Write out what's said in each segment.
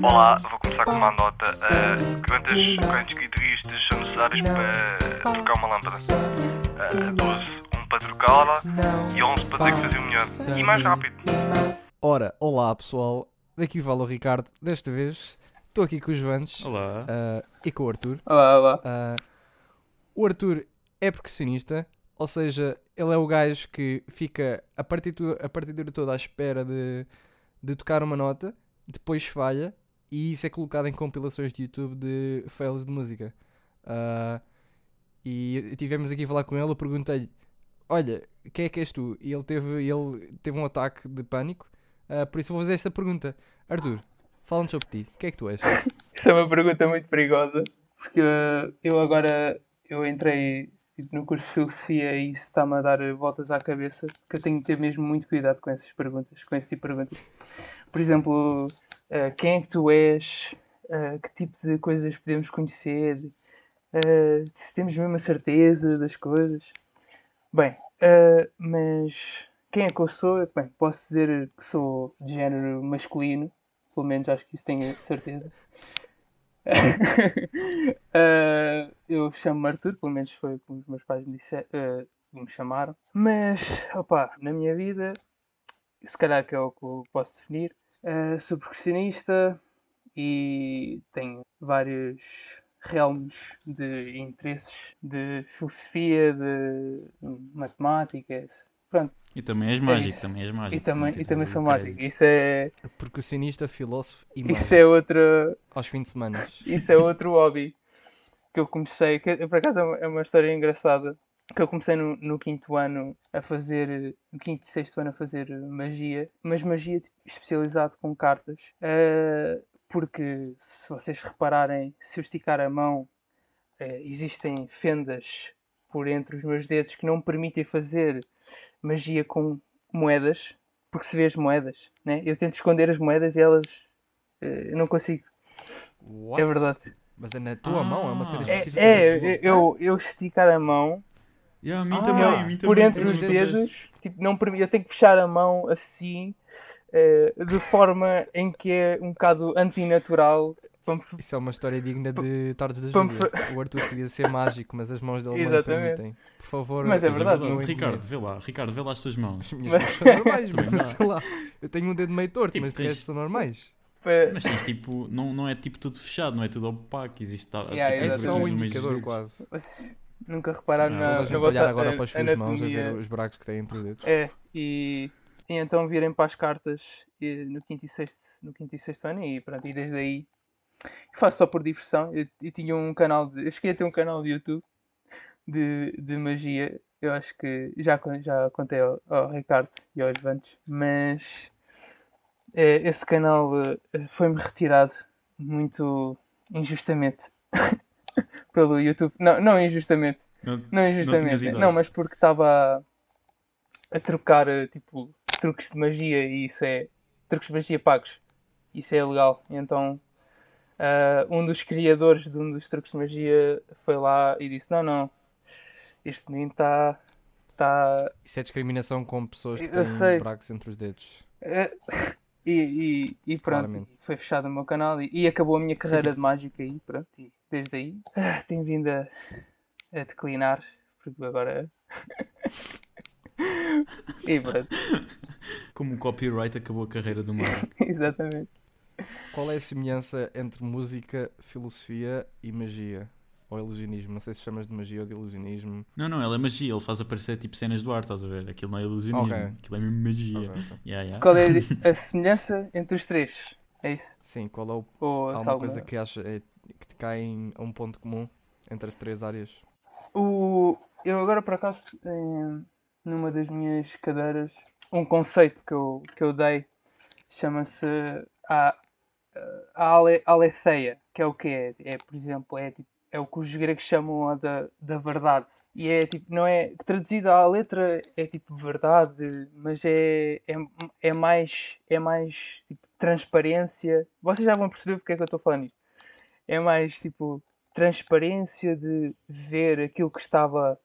Olá, vou começar com uma nota. Uh, quantos, quantos guitarristas são necessários para trocar uma lâmpada? Uh, 12. Um para trocá-la e 11 para ter que fazer o melhor. E mais rápido. Ora, olá pessoal, daqui fala o Ricardo. Desta vez estou aqui com os Vantes Olá. uh, e com o Arthur. Olá, olá. Uh, o Arthur é percussionista, ou seja, ele é o gajo que fica a partitura, a partitura toda à espera de, de tocar uma nota, depois falha e isso é colocado em compilações de YouTube de fails de música. Uh, e tivemos aqui a falar com ele, eu perguntei-lhe: Olha, quem é que és tu? E ele teve, ele teve um ataque de pânico, uh, por isso vou fazer esta pergunta: Arthur, fala-nos sobre ti, quem é que tu és? Isso é uma pergunta muito perigosa, porque eu agora eu entrei no curso de filosofia e isso está-me a dar voltas à cabeça, que eu tenho que ter mesmo muito cuidado com essas perguntas, com esse tipo de perguntas. Por exemplo, uh, quem é que tu és? Uh, que tipo de coisas podemos conhecer? Uh, se temos mesmo a certeza das coisas? Bem, mas quem é que eu sou? Bem, posso dizer que sou de género masculino, pelo menos acho que isso tenho certeza. uh, eu chamo-me Arthur, pelo menos foi como os meus pais me, disser, uh, me chamaram. Mas, opa, na minha vida, se calhar que é o que eu posso definir, uh, sou percussionista e tenho vários realmos de interesses de filosofia, de matemática, pronto. E também és É mágico, isso. também és mágico. E também, e também sou crédito. mágico. Isso é, Percussionista, filósofo e isso mágico. é outra, Aos fins de semana. Isso é outro hobby que eu comecei, que por acaso é uma- é uma história engraçada, que eu comecei no, no quinto ano a fazer, no quinto e sexto ano a fazer magia, mas magia tipo, especializado com cartas, Ah, porque se vocês repararem, se eu esticar a mão, eh, existem fendas por entre os meus dedos que não me permitem fazer magia com moedas, porque se vê as moedas, né? Eu tento esconder as moedas e elas, eh, eu não consigo. What? É verdade. Mas é na tua Ah. mão, é uma cena É- específica. É, é, eu, eu esticar a mão Yeah, a mim Ah, também, a mim por também. entre os os dedos. tipo, não eu tenho que fechar a mão assim, eh, de forma em que é um bocado antinatural. Isso é uma história digna de Tardes da Júlia. O Arthur queria ser mágico, mas as mãos dele não permitem. Por favor, Mas é Mas verdade, não. Ricardo, vê lá. Ricardo, vê lá as tuas mãos. As minhas Mas- mãos são normais, Também mas sei lá. Eu tenho um dedo meio torto, Tipo, mas tens- resto são normais. Mas tens tipo, não, não é tipo tudo fechado, não é tudo opaco. Existe Yeah, tipo, É só um indicador quase. vocês nunca repararam Ah, na, a gente olhar agora para as suas mãos a ver os buracos que têm entre os dedos. É, e, e então virem para as cartas eh, no quinto e sexto, no quinto e sexto ano e pronto, e desde aí faço só por diversão. Eu, eu tinha um canal de. Eu cheguei a ter um canal de YouTube de, de magia. Eu acho que já, já contei ao, ao Ricardo e aos Vantes, mas eh, esse canal eh, foi-me retirado muito injustamente pelo YouTube. Não, não injustamente. Não- Não injustamente. idade. Não, mas porque estava a, a trocar eh, tipo truques de magia e isso é truques de magia pagos. Isso é legal. Então ah, um dos criadores de um dos truques de magia foi lá e disse: Não, não, este menino está. Tá... Isso é discriminação com pessoas que Eu têm sei. buracos entre os dedos. eh, E, e, e pronto, Claramente. foi fechado o meu canal e, e acabou a minha carreira tipo- de mágica aí, pronto, e desde aí ah, tenho vindo a, a declinar, porque agora. e pronto, Como o copyright acabou a carreira do Mario. exatamente. Qual é a semelhança entre música, filosofia e magia? Ou ilusionismo? Não sei se chamas de magia ou de ilusionismo. Não, não, ele é magia, ele faz aparecer tipo cenas do ar, estás a ver? Aquilo não é ilusionismo, Ok. aquilo é mesmo magia. Ok, ok. Yeah, yeah. Qual é a semelhança entre os três? É isso? Sim, qual é o Ou alguma- coisa que acha é, que te cai em- a um ponto comum entre as três áreas? O... Eu agora por acaso, numa das minhas cadeiras, um conceito que eu, que eu dei chama-se a, a ale, aletheia, que é o que é? É, por exemplo, é, tipo, é o que os gregos chamam da, da verdade. E é tipo, não é traduzida à letra, é tipo verdade, mas é, é, é mais, é mais tipo transparência. Vocês já vão perceber porque é que eu estou falando isto. É mais tipo transparência de ver aquilo que estava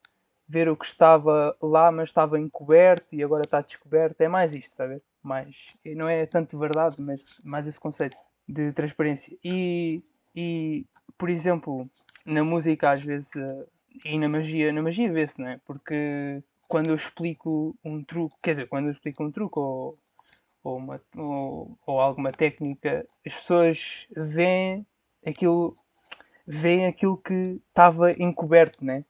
ver o que estava lá mas estava encoberto e agora está descoberto é mais isto está a ver mais e não é tanto verdade mas mais esse conceito de transparência. E, e, por exemplo, na música às vezes, eh, e na magia, na magia vê-se, não é? Porque quando eu explico um truque, quer dizer, quando eu explico um truque ou, ou, uma, ou, ou alguma técnica, as pessoas veem aquilo, veem aquilo que estava encoberto, né?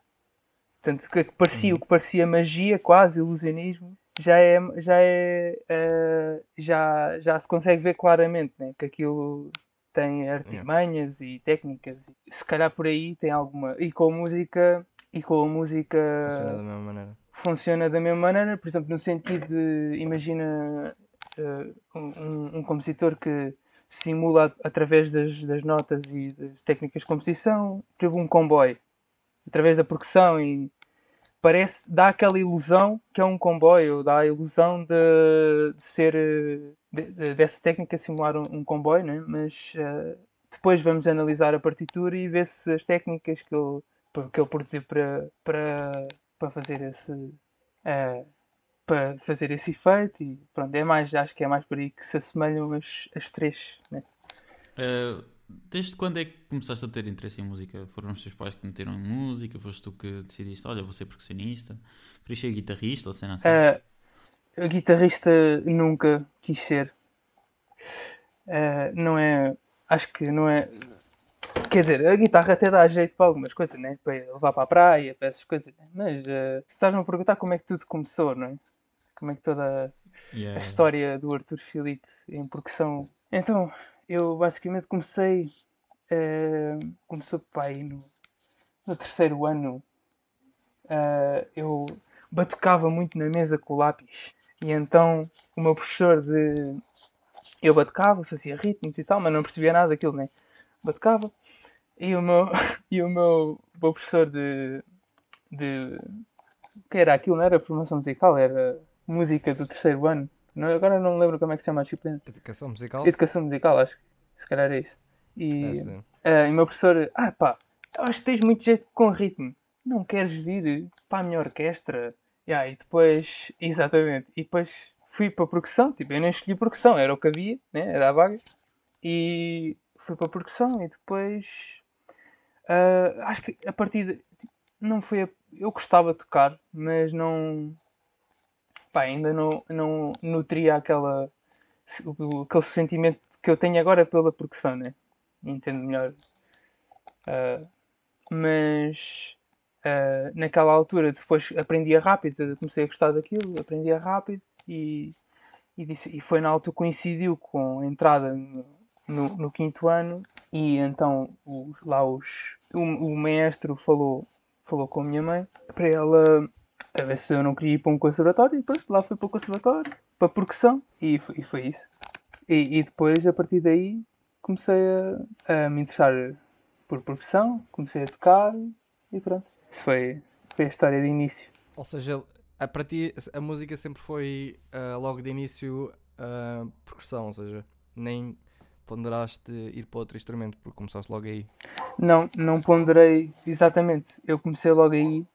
Portanto, o que parecia, o que parecia magia, quase ilusionismo, já é, já é, uh, já, já se consegue ver claramente, né? Que aquilo tem artimanhas yeah. e técnicas. Se calhar por aí tem alguma. E com a música. E com a música. Funciona da mesma maneira. Funciona da mesma maneira, por exemplo, no sentido de. Imagina uh, um, um, compositor que simula através das, das notas e das técnicas de composição, tipo um comboio. Através da percussão e parece, dá aquela ilusão que é um comboio, dá a ilusão de, de ser, de, de, dessa técnica simular um, um comboio, né? mas uh, depois vamos analisar a partitura e ver se as técnicas que ele, que ele produziu para, para, para fazer esse. Uh, para fazer esse efeito e pronto, é mais, acho que é mais por aí que se assemelham as, as três, né? Uh, Desde quando é que começaste a ter interesse em música? Foram os teus pais que meteram em música? Foste tu que decidiste, olha, vou ser percussionista? Querias ser guitarrista ou cena assim? Uh, guitarrista nunca quis ser. Uh, não é. Acho que não é. Quer dizer, a guitarra até dá jeito para algumas coisas, né? Para levar para a praia, para essas coisas. Né? Mas uh, se estás-me a perguntar como é que tudo começou, não é? Como é que toda yeah. a história do Arthur Filipe em percussão. Então, eu basicamente comecei. Uh, começou pai no, no terceiro ano. Uh, eu batucava muito na mesa com o lápis. E então o meu professor de. Eu batucava, fazia ritmos e tal, mas não percebia nada daquilo, né? Batucava. E o meu, e o meu, o meu professor de, de. O que era aquilo? Não era formação musical, era música do terceiro ano. Não, agora não me lembro como é que se chama a disciplina. Educação musical? Educação musical, acho que se calhar é isso. E, uh, e o meu professor, ah pá, eu acho que tens muito jeito com ritmo. Não queres vir para a minha orquestra? Yeah, e depois, exatamente, e depois fui para a percussão, tipo, eu nem escolhi percussão, era o que havia, né? era a vaga. E fui para a percussão e depois uh, acho que a partir de, tipo, não foi a, eu gostava de tocar, mas não pá, ainda não, não nutria aquela aquele sentimento que eu tenho agora pela percussão, né? Entendo melhor. Uh, mas uh, naquela altura depois aprendia rápido, comecei a gostar daquilo, aprendia rápido e, e, disse, e foi na altura coincidiu com a entrada no, no, no quinto ano e então o, lá os, o, o maestro falou, falou com a minha mãe para ela a ver se eu não queria ir para um conservatório e depois lá fui para o conservatório, para a percussão e foi, e foi isso. E, e depois, a partir daí, comecei a, a, me interessar por percussão, comecei a tocar e pronto. Isso foi, foi a história de início. Ou seja, a, para ti a música sempre foi uh, logo de início uh, percussão, ou seja, nem ponderaste ir para outro instrumento porque começaste logo aí? Não, não ponderei exatamente. Eu comecei logo aí.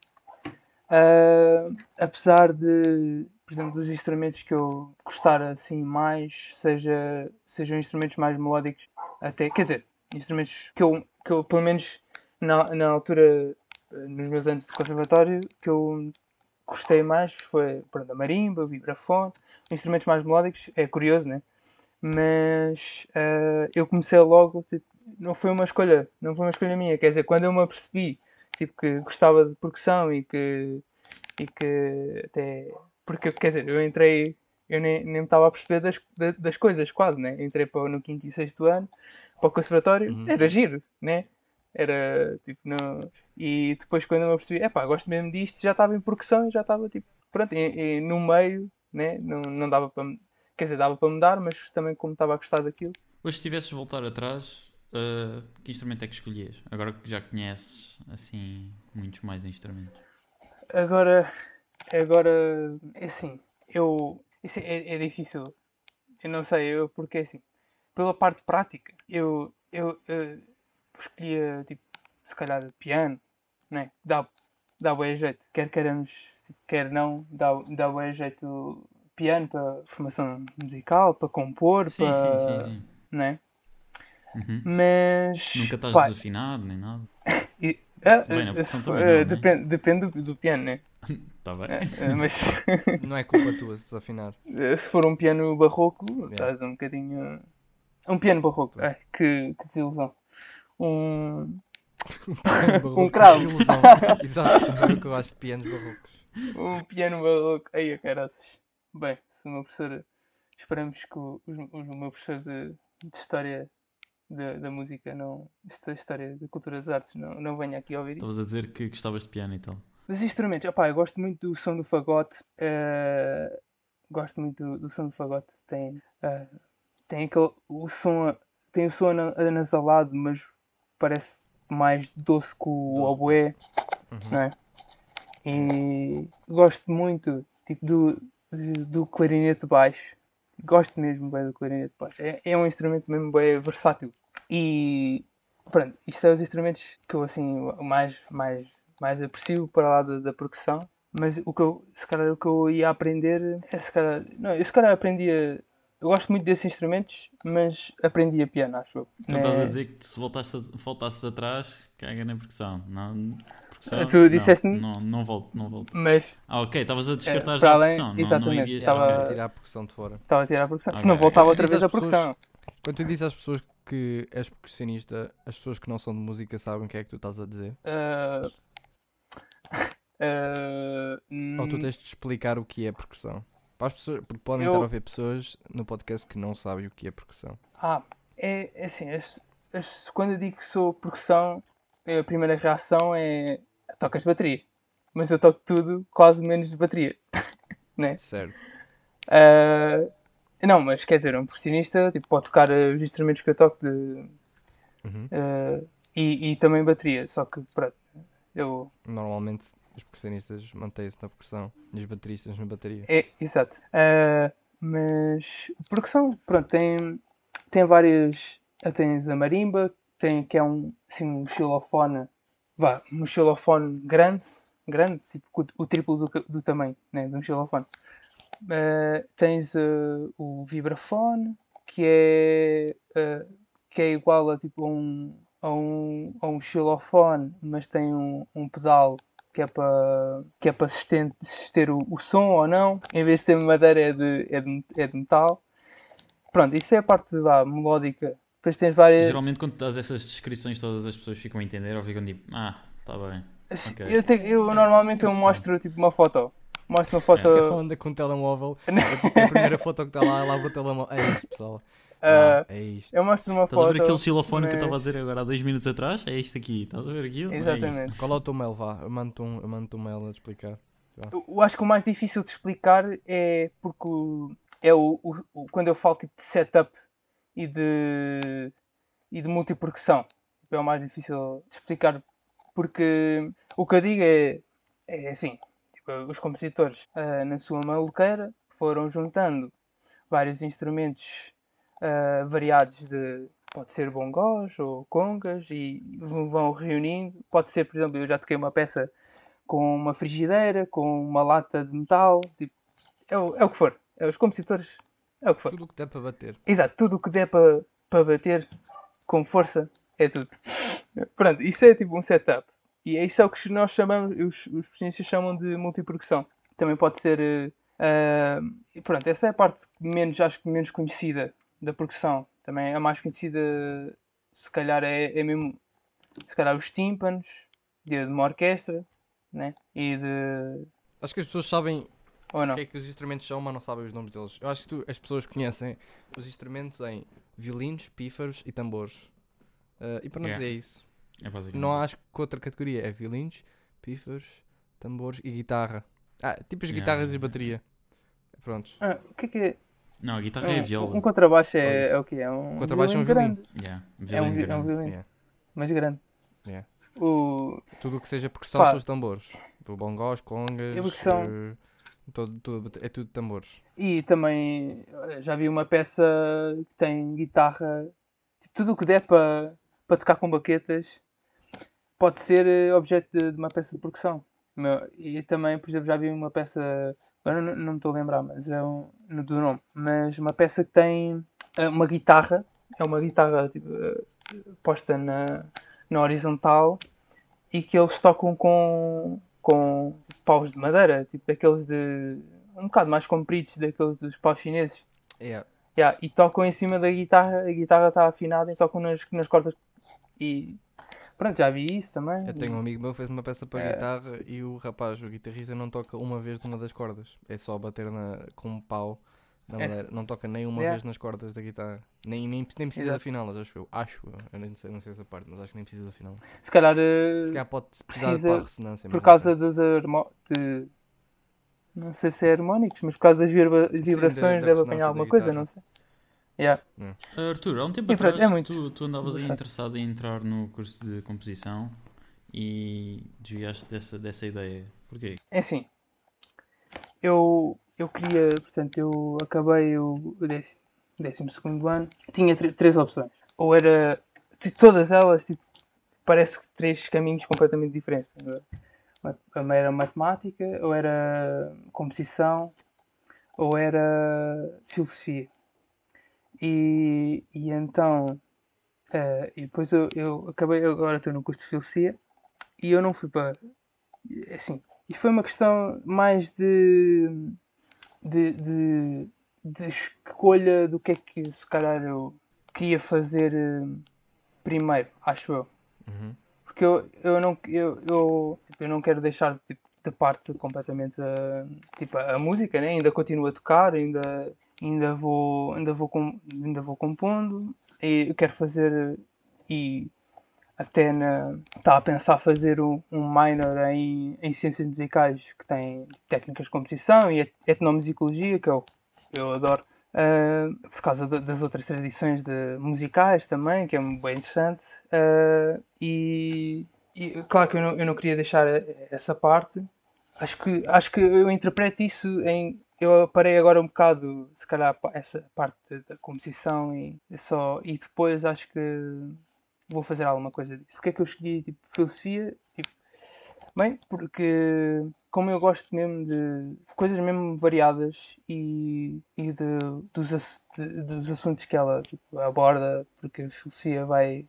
Uh, apesar de por exemplo, dos instrumentos que eu gostar assim mais, seja, sejam instrumentos mais melódicos, até, quer dizer, instrumentos que eu, que eu pelo menos na, na altura, nos meus anos de conservatório, que eu gostei mais foi pronto, a marimba, o vibrafone, instrumentos mais melódicos, é curioso, né? Mas uh, eu comecei logo, tipo, não foi uma escolha, não foi uma escolha minha, quer dizer, quando eu me apercebi tipo, que gostava de percussão e que, e que até porque, quer dizer, eu entrei, eu nem, nem me estava a perceber das, das coisas quase, né? Entrei para, no quinto e sexto ano, para o conservatório, uhum. era giro, né? Era tipo, no... e depois quando eu me percebi, é pá, gosto mesmo disto, já estava em percussão e já estava tipo, pronto, e, e, no meio, né? Não, não dava para, quer dizer, dava para mudar, mas também como estava a gostar daquilo. Hoje, se tivesses voltar atrás, uh, que instrumento é que escolhias? Agora que já conheces, assim, muitos mais instrumentos. Agora, Agora, é assim, eu. É, é difícil. Eu não sei, eu, porque assim, pela parte prática, eu, eu, eu escolhia, tipo, se calhar piano, né? Dá, dá bem jeito. Quer queiramos, quer não, dá, dá bem jeito piano para formação musical, para compor, sim, para. Sim, sim, sim. Né? Uhum. mas. Nunca estás pá, desafinado nem nada. e- ah, Bem, na se- também ah, não, né? depende, depende do, do piano, né? Está bem. Ah, mas Não é culpa tua se desafinar. se for um piano barroco, Yeah. estás um bocadinho. Um piano barroco, ai, que, que desilusão. Um, Barroco, cravo. desilusão. Exato, também é o que eu acho de pianos barrocos. um piano barroco. Ai, a caraças. Bem, se o meu professor. Esperamos que o, os- o meu professor de, de História da, da Música, não, esta História da Cultura das Artes, não, não venha aqui ouvir. Estavas a dizer que gostavas de piano e tal. Dos instrumentos, opá, eu gosto muito do som do fagote. eh, gosto muito do, do som do fagote. Tem, eh, tem aquele. O som, tem o som ana- anasalado, mas parece mais doce que o Doce. oboé, Uhum. não é? E gosto muito tipo, do, de- do clarinete baixo. Gosto mesmo bem do clarinete baixo. É, é um instrumento mesmo bem versátil. E pronto, isto é os instrumentos que eu assim mais, mais, mais aprecio para lá da, da percussão. Mas o que eu, se calhar o que eu ia aprender é se calhar, não, eu se calhar aprendia, eu gosto muito desses instrumentos, mas aprendia piano, acho eu. Então Né? estás a dizer que se voltaste a- voltasses atrás, caga na percussão. Não, percussão, Tu disseste-me- Não, não, não volto, não volto. Mas Ah, ok, estavas a descartar É, já para a além- percussão. Não, não irias- estava- a tirar a percussão de fora. estava a tirar a percussão, Ok, se não voltava outra vez a percussão. Quando tu dizes às pessoas que és percussionista, as pessoas que não são de música sabem o que é que tu estás a dizer? Ah, ah, Ou tu hum, tens de explicar o que é percussão? Para as pessoas, porque podem Eu- estar a ouvir pessoas no podcast que não sabem o que é percussão. Ah, é, é assim, as- as- quando eu digo que sou percussão, a primeira reação é tocas bateria. Mas eu toco tudo, quase menos de bateria. né? Certo. Ah, não, mas quer dizer, um percussionista tipo, pode tocar eh, os instrumentos que eu toco de, Uhum. ah, e, e também bateria. Só que pronto, eu. Normalmente os percussionistas mantêm-se na percussão e os bateristas na bateria. É, exato. Ah, mas percussão, pronto, tem, tem várias. Tens a marimba, tem, que é um, assim, um xilofone, vá, um xilofone grande, grande, tipo, o, o triplo do, do tamanho né, de um xilofone. Ah, tens ah, o vibrafone, que é, ah, que é igual a, tipo, um, a, um, a um xilofone, mas tem um, um pedal que é para que é para susten- suster o, o som ou não. Em vez de ter madeira é de, é de, é de metal. Pronto, isso é a parte vá, melódica. Depois tens várias. Geralmente quando dás essas descrições todas as pessoas ficam a entender ou ficam tipo, ah, está bem. ok. Eu, tenho- eu normalmente eu mostro tipo uma foto. Mostro uma foto. Ela anda com o telemóvel, é tipo a primeira foto que está lá, ela abre o telemóvel. É isto, pessoal. ah, Ah, é isto. eu mostro uma Estás a foto. ver aquele xilofone que eu estava a mas- dizer agora há dois minutos atrás? É isto aqui, estás a ver aquilo? É isto. Exatamente. Qual é o teu mail? Vá, eu mando-te um, eu mando-te um mail a te explicar. Eu- Eu acho que o mais difícil de explicar é porque é o, o- o- quando eu falo tipo de setup e de e de multipercussão. É o mais difícil de explicar porque o que eu digo é, é assim, os compositores ah, na sua maluqueira foram juntando vários instrumentos ah, variados de pode ser bongós ou congas e vão vão reunindo. Pode ser, por exemplo, eu já toquei uma peça com uma frigideira, com uma lata de metal, tipo, é, o, é o que for. É os compositores, é o que for. Tudo o que der para bater. Exato, tudo o que der para para bater com força é tudo. Pronto, isso é tipo um setup. E é isso é o que nós chamamos, os, os chamam de multipercussão. Também pode ser. e pronto, essa é a parte menos, acho que menos conhecida da percussão. Também a mais conhecida, se calhar, é, é mesmo. Se calhar os tímpanos de, de uma orquestra, né? E de. Acho que as pessoas sabem Ou não? o que é que os instrumentos são, mas não sabem os nomes deles. Eu acho que tu- as pessoas conhecem os instrumentos em violinos, pífaros e tambores. Ah, e para não Yeah. dizer isso, É basicamente não isso. acho que outra categoria é violinos, pífaros, tambores e guitarra. Ah, tipo as Yeah, guitarras e yeah, bateria. Prontos. Ah, o que é que é? Não, a guitarra é a Um, viola. um contrabaixo é, é o quê? É um Contrabaixo é um violino grande. Yeah, É um, violino vi- é um grande. violino, Yeah. mas grande. Yeah. O... Tudo o que seja percussão Pá. são os tambores. O bongós, congas, E percussão? eh, todo, tudo- é tudo tambores. E também olha, já vi uma peça que tem guitarra, tipo, tudo o que der para para tocar com baquetas pode ser eh, objeto de, de uma peça de percussão. E também, por exemplo, já vi uma peça, agora não, não me estou a lembrar, mas é um, do nome, mas uma peça que tem eh, uma guitarra é uma guitarra tipo, eh, posta na, na horizontal e que eles tocam com, com paus de madeira, tipo aqueles de um bocado mais compridos daqueles dos paus chineses. Yeah. Yeah, e tocam em cima da guitarra, a guitarra está afinada e tocam nas, nas cordas. E pronto, já vi isso também. Eu tenho um amigo meu que fez uma peça para É. guitarra e o rapaz, o guitarrista, não toca uma vez numa das cordas. É só bater na, com um pau na É. Não toca nem uma Yeah. vez nas cordas da guitarra. Nem, nem, nem precisa de Exato. afiná-las, acho eu. Acho eu. Eu nem sei, não sei essa parte, mas acho que nem precisa de afiná-las. Se calhar, eh, Se calhar pode precisar precisa para a ressonância. por não causa dos harmónicos. Não sei se é harmónicos, mas por causa das vibra- vibrações da deve ressonância apanhar alguma da coisa, não sei. Yeah. Ah, Arthur, há um tempo E atrás é muito tu, tu andavas aí interessado em entrar no curso de composição e desviaste dessa, dessa ideia. Porquê? É assim, eu, eu queria, portanto, eu acabei o, o décimo, décimo segundo ano, tinha tr- três opções. Ou era, de todas elas, tipo, parece que três caminhos completamente diferentes. Era matemática, ou era composição, ou era filosofia. E, e então, eh, e depois eu, eu acabei, agora estou no curso de filosofia, e eu não fui para, assim, e foi uma questão mais de, de, de, de escolha do que é que se calhar eu queria fazer eh, primeiro, acho eu. Uhum. Porque eu, eu, não, eu, eu, eu não quero deixar tipo, de parte completamente a, tipo, a música, né? ainda continuo a tocar, ainda, ainda, vou, ainda, vou ainda vou compondo, e quero fazer e até na, estava a pensar fazer um, um minor em, em ciências musicais que tem técnicas de composição e et- etnomusicologia, que eu, eu adoro, ah, por causa da- das outras tradições de, musicais também, que é bem interessante. ah, e, e claro que eu não, eu não queria deixar essa parte. Acho que, acho que eu interpreto isso em. Eu parei agora um bocado, se calhar, essa parte da composição e, só, e depois acho que vou fazer alguma coisa disso. Porque é que eu escolhi tipo, filosofia? Tipo, bem, porque como eu gosto mesmo de coisas mesmo variadas e, e de, dos, de- dos assuntos que ela tipo, aborda, porque a filosofia vai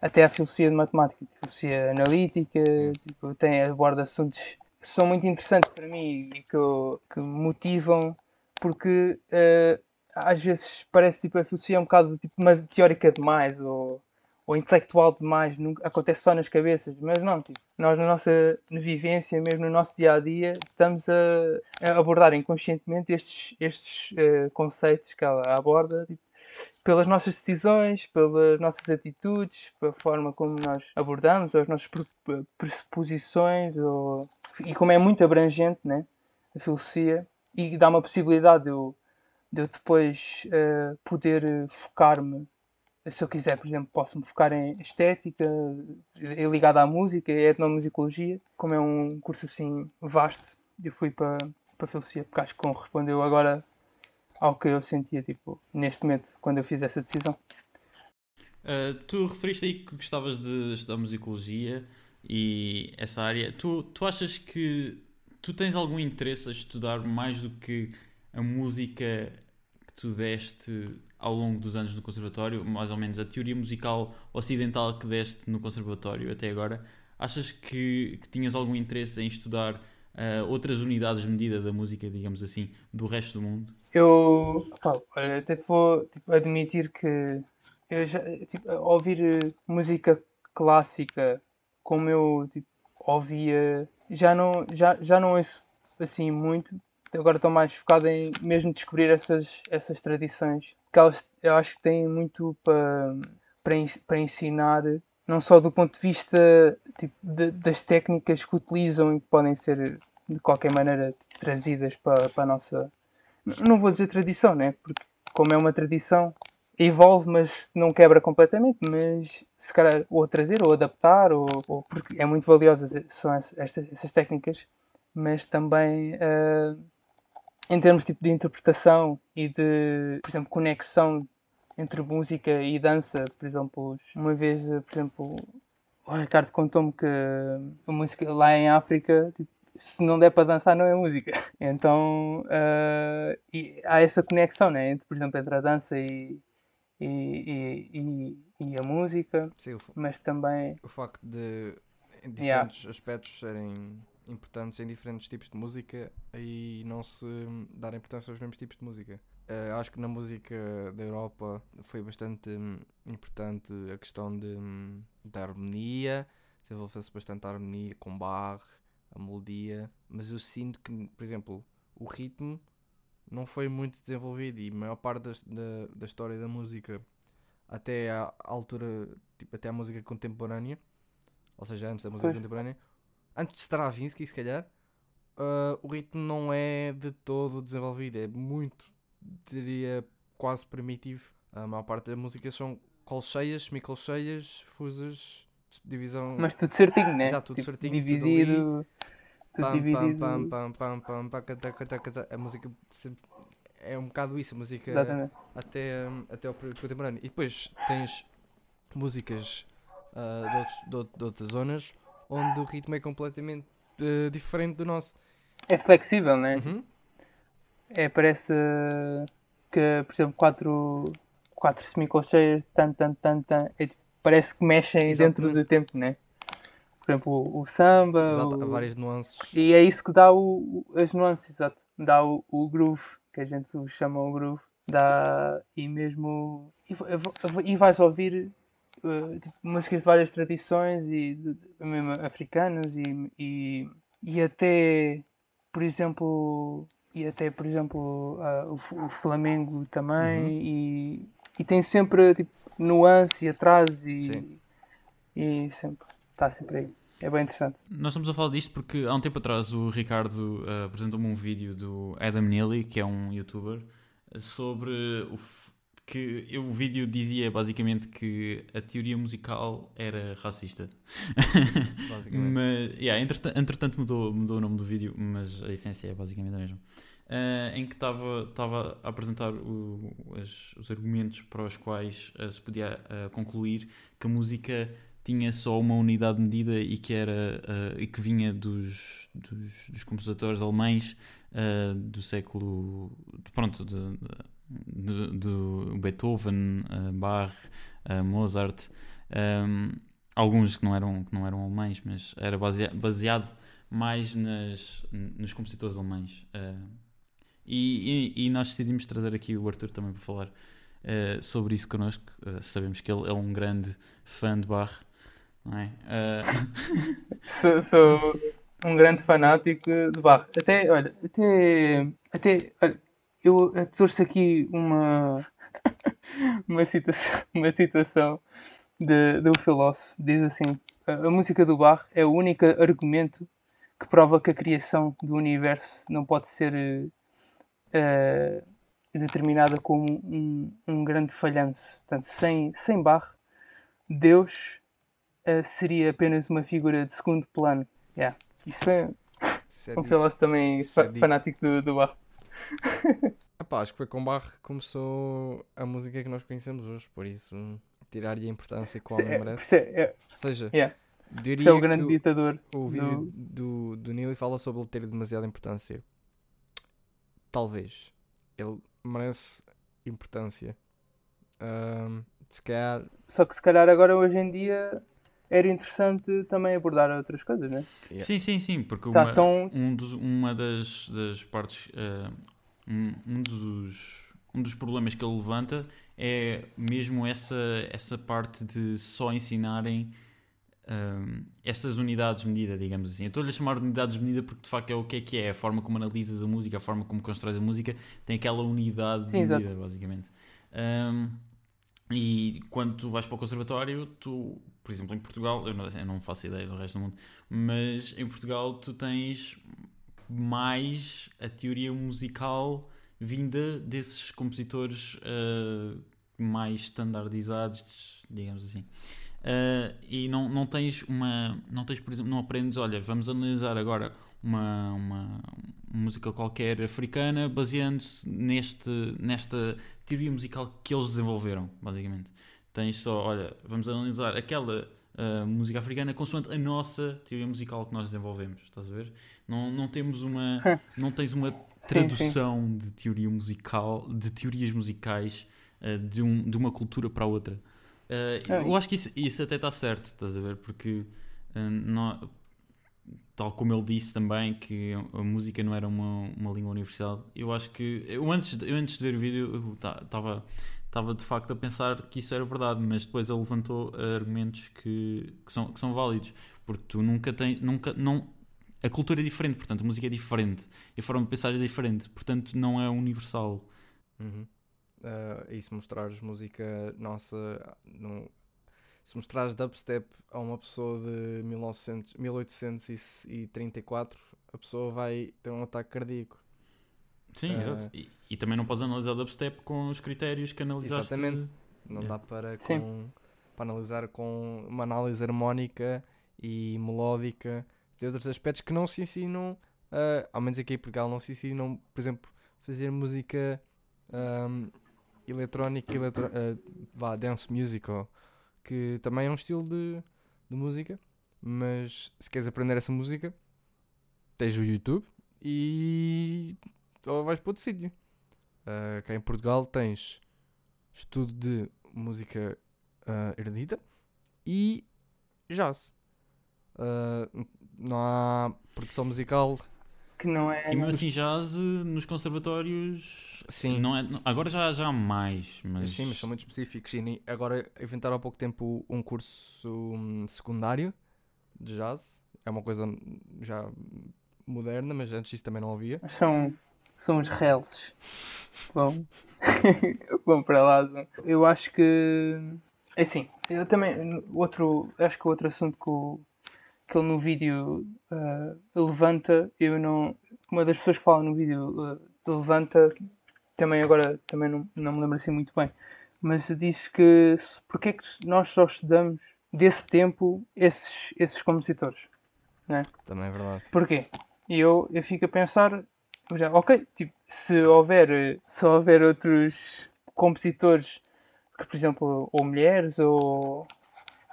até a filosofia de matemática, tipo, filosofia analítica, tipo, tem, aborda assuntos que são muito interessantes para mim e que, eu- que me motivam, porque eh, às vezes parece tipo a filosofia é um bocado tipo, uma teórica demais ou, ou intelectual demais, nunca, acontece só nas cabeças, mas não, tipo, nós na nossa vivência, mesmo no nosso dia a dia, estamos a, a abordar inconscientemente estes, estes eh, conceitos que ela aborda, tipo, pelas nossas decisões, pelas nossas atitudes, pela forma como nós abordamos, as nossas pre- pressuposições, ou, e como é muito abrangente né, a filosofia, e dá uma possibilidade de eu, de eu depois eh, poder eh, focar-me, se eu quiser, por exemplo, posso-me focar em estética, eh, ligada à música, é etnomusicologia, como é um curso assim vasto, eu fui para, para a filosofia, porque acho que correspondeu agora ao que eu sentia, tipo, neste momento, quando eu fiz essa decisão. Ah, tu referiste aí que gostavas de estudar musicologia e essa área. Tu, tu achas que tu tens algum interesse a estudar mais do que a música que tu deste ao longo dos anos no conservatório, mais ou menos a teoria musical ocidental que deste no conservatório até agora? Achas que, que tinhas algum interesse em estudar ah, outras unidades de medida da música, digamos assim, do resto do mundo? Eu, pá, olha, até te vou tipo, admitir que eu já, tipo, ouvir música clássica como eu tipo, ouvia, já não, já, já não ouço assim muito. Agora estou mais focado em mesmo descobrir essas, essas tradições, que elas eu acho que têm muito para, para, para ensinar, não só do ponto de vista tipo, de- das técnicas que utilizam e que podem ser de qualquer maneira tipo, trazidas para, para a nossa não vou dizer tradição, né? Porque como é uma tradição, evolve, mas não quebra completamente, mas se calhar ou trazer, ou adaptar, ou, ou- porque é muito valiosas são ess- estas, essas técnicas, mas também eh, em termos tipo, de interpretação e de, por exemplo, conexão entre música e dança, por exemplo, uma vez, eh, por exemplo, o Ricardo contou-me que a música lá em África, tipo, se não der para dançar, não é música. Então, eh, e há essa conexão, né? entre, por exemplo, entre a dança e, e, e, e, a música, Sim, mas também. o facto de em Yeah. diferentes aspectos serem importantes em diferentes tipos de música e não se dar importância aos mesmos tipos de música. Eh, acho que na música da Europa foi bastante hum, importante a questão de, hum, da harmonia, desenvolveu-se bastante a harmonia com Bach, a melodia, mas eu sinto que, por exemplo, o ritmo não foi muito desenvolvido e a maior parte das- da, da história da música até à altura, tipo, até à música contemporânea, ou seja, antes da música Pois. contemporânea, antes de Stravinsky, se calhar, ah, o ritmo não é de todo desenvolvido, é muito, diria, quase primitivo. A maior parte das músicas são colcheias, semicolcheias, fusas, divisão. Mas tudo certinho, né? Exato, tudo Tipo, certinho, dividido. Tudo pam, dividido. pam, pam, pam, pam, pam, cata, cata, cata. A música sempre é um bocado isso, a música Exatamente. até, até ao período contemporâneo. E depois tens músicas ah, de, outros- de de outras zonas onde o ritmo é completamente eh, diferente do nosso. É flexível, né? Uhum. É, parece uh, que, por exemplo, quatro, quatro semicolcheias, tan, tan, tan, tan, é tipo, parece que mexem dentro Exatamente. do tempo, né? Por exemplo, o, samba, Exato, o- várias nuances. e é isso que dá o, as nuances, exato. Dá o, o groove, que a gente chama o groove, dá e mesmo. E, e vais ouvir uh, tipo, músicas de várias tradições e de, de- mesmo africanos e, e, e até, por exemplo, e até, por exemplo, ah, o, o Flamengo também Uhum. e, e tem sempre tipo, nuance e atraso e, Sim. e sempre está sempre aí. É bem interessante. Nós estamos a falar disto porque há um tempo atrás o Ricardo eh, apresentou-me um vídeo do Adam Neely, que é um youtuber, sobre o f- que eu- o vídeo dizia basicamente que a teoria musical era racista. Basicamente. mas, yeah, entretanto, entretanto mudou, mudou o nome do vídeo, mas a essência é basicamente a mesma. Eh, em que estava a apresentar o- as- os argumentos para os quais eh, se podia eh, concluir que a música tinha só uma unidade de medida e que era eh, e que vinha dos, dos, dos compositores alemães eh, do século pronto de, de- Beethoven, eh, Bach, Mozart, ehm, alguns que não eram que não eram alemães, mas era basea- baseado mais nas, nos compositores alemães. e, e, e nós decidimos trazer aqui o Arthur também para falar sobre isso connosco. Sabemos que ele é um grande fã de Bach, é? Eh, Sou, sou um grande fanático de Bach. Até, olha, até, até olha, eu trouxe aqui uma, uma citação, uma citação de, do filósofo. Diz assim: a, música do Bach é o único argumento que prova que a criação do universo não pode ser eh, determinada como um, um grande falhanço. Portanto, sem, sem Bach, Deus eh, seria apenas uma figura de segundo plano. Yeah. Isso é um de- filósofo também fanático do, do Bach. Epá, acho que foi com Bach que começou a música que nós conhecemos hoje, por isso tirar-lhe a importância que o homem É, merece. é, é, Ou seja, yeah. diria é o grande ditador. o vídeo do- do, do Neely fala sobre ele ter demasiada importância. Talvez. Ele merece importância. Ahm, se calhar, Só que se calhar agora hoje em dia era interessante também abordar outras coisas, né? Yeah. Sim, sim, sim, porque Tá uma, tão- um dos, uma das, das partes, eh, um, um dos, um dos problemas que ele levanta é mesmo essa, essa parte de só ensinarem ehm, essas unidades de medida, digamos assim. Eu estou-lhe a chamar de unidades de medida porque de facto é o que é que é, a forma como analisas a música, a forma como constróis a música, tem aquela unidade de Sim, exato. medida, basicamente. Ehm, e quando tu vais para o conservatório, tu, por exemplo, em Portugal, eu não, eu não faço ideia do resto do mundo, mas em Portugal tu tens mais a teoria musical vinda desses compositores eh, mais standardizados, digamos assim. Eh, e não, não tens uma. Não tens, por exemplo, não aprendes, olha, vamos analisar agora uma, uma música qualquer africana baseando-se neste, nesta teoria musical que eles desenvolveram, basicamente. Tens só, olha, vamos analisar aquela uh, música africana consoante a nossa teoria musical que nós desenvolvemos, estás a ver? Não, não temos uma, não tens uma tradução de teoria musical, de teorias musicais uh, de, um, de uma cultura para outra. Uh, eu acho que isso, isso até está certo, estás a ver? Porque não- tal como ele disse também que a música não era uma, uma língua universal, eu acho que eu antes, eu antes de ver o vídeo estava estava de facto a pensar que isso era verdade, mas depois ele levantou uh, argumentos que, que, são, que são válidos, porque tu nunca tens, nunca, não, a cultura é diferente, portanto a música é diferente, e a forma de pensar é diferente, portanto não é universal. Uhum. Ah, e se mostrares música nossa, no- se mostrares dubstep a uma pessoa de 1900, 1834, a pessoa vai ter um ataque cardíaco. Sim, Ah. exato. E, e também não podes analisar dubstep com os critérios que analisaste. Exatamente. Não Yeah. dá para, com, para analisar com uma análise harmónica e melódica. Tem outros aspectos que não se ensinam, ah, ao menos aqui em Portugal, não se ensinam, por exemplo, fazer música ahm, eletrónica, eletro, ah, vá, dance musical, que também é um estilo de, de música, mas se queres aprender essa música, tens o YouTube e ou vais para outro sítio. Ah, cá em Portugal tens estudo de música ah, erudita e jazz. Ah, não há produção musical. Que não é. E mesmo assim, jazz eh, nos conservatórios. Sim. Não é, agora já, já há mais, mas. Sim, mas são muito específicos. E agora inventaram há pouco tempo um curso hum, secundário de jazz. É uma coisa já moderna, mas antes disso também não havia. São, são os reles. Bom, vão para lá. Eu acho que. É assim, eu também. Outro, acho que outro assunto que, o, que ele no vídeo ah, levanta, eu não. Uma das pessoas que fala no vídeo ah, levanta, também agora também não, não me lembro assim muito bem, mas diz que porque é que nós só estudamos desse tempo esses, esses compositores? Também é verdade. Porquê? E eu, eu fico a pensar, já, ok, tipo, se houver, se houver outros compositores que, por exemplo, ou mulheres, ou,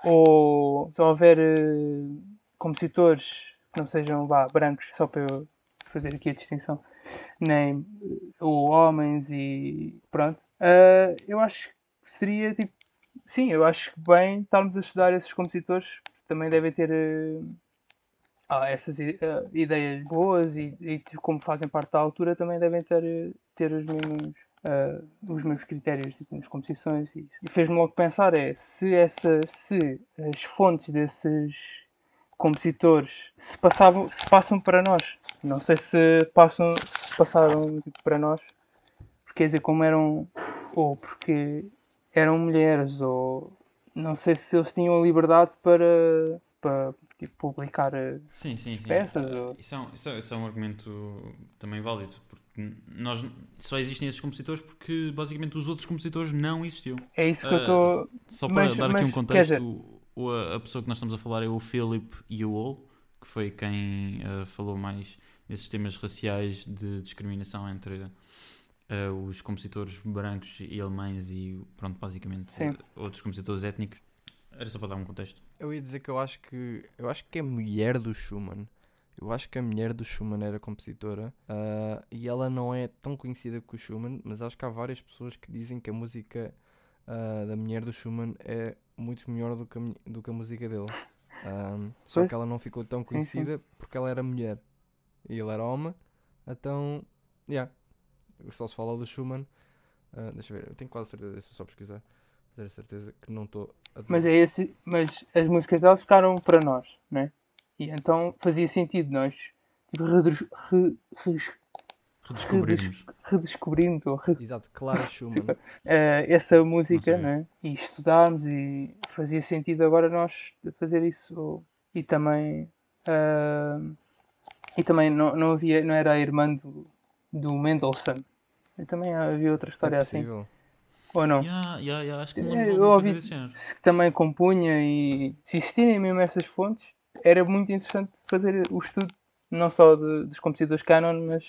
ou se houver eh, compositores que não sejam brancos, só para eu fazer aqui a distinção, nem eh, ou homens e pronto, ah, eu acho que seria tipo, sim, eu acho que bem estarmos a estudar esses compositores, também devem ter. eh, ah, essas ah, ideias boas e, e como fazem parte da altura também devem ter, eh, ter os mesmos ah, os mesmos critérios tipo, nas composições e, e fez-me logo pensar é se essa se as fontes desses compositores se passavam se passam para nós não sei se passam se passaram tipo, para nós porque quer dizer como eram ou porque eram mulheres ou não sei se eles tinham liberdade para para tipo, publicar eh, Sim, sim, peças, Ah, ou- Isso, é um, isso, é, isso é um argumento também válido. Porque nós só existem esses compositores porque basicamente os outros compositores não existiam. É isso que eu Ah, estou. Só para Mas- dar aqui mas, um quer contexto, a, a pessoa que nós estamos a falar é o Philip Ewell, que foi quem ah, falou mais nesses temas raciais de discriminação entre ah, os compositores brancos e alemães e, pronto, basicamente Sim. outros compositores étnicos. Era só para dar um contexto. Eu ia dizer que eu acho que eu acho que a mulher do Schumann, eu acho que a mulher do Schumann era compositora ah, e ela não é tão conhecida que o Schumann, mas acho que há várias pessoas que dizem que a música ah, da mulher do Schumann é muito melhor do que a, do que a música dele. Ah, só Pois. que ela não ficou tão sim. conhecida porque ela era mulher e ele era homem, então, yeah, só se fala do Schumann. Ah, deixa eu ver, eu tenho quase certeza, deixa eu só pesquisar, ter certeza que não estou a dizer. Mas é esse. Mas as músicas dela ficaram para nós, né? E então fazia sentido nós tipo, re- res- Redescobrirmos. redescobrindo Exato, Clara Schumann. eh, essa música, né? E estudarmos e fazia sentido agora nós fazer isso. E também. ah, e também não, não havia. Não era a irmã do, do Mendelssohn. E também havia outra história é assim. Ou não? Yeah, yeah, yeah, acho que É, de eu ouvi- que também compunha e se existirem mesmo essas fontes, era muito interessante fazer o estudo não só de- dos compositores canon, mas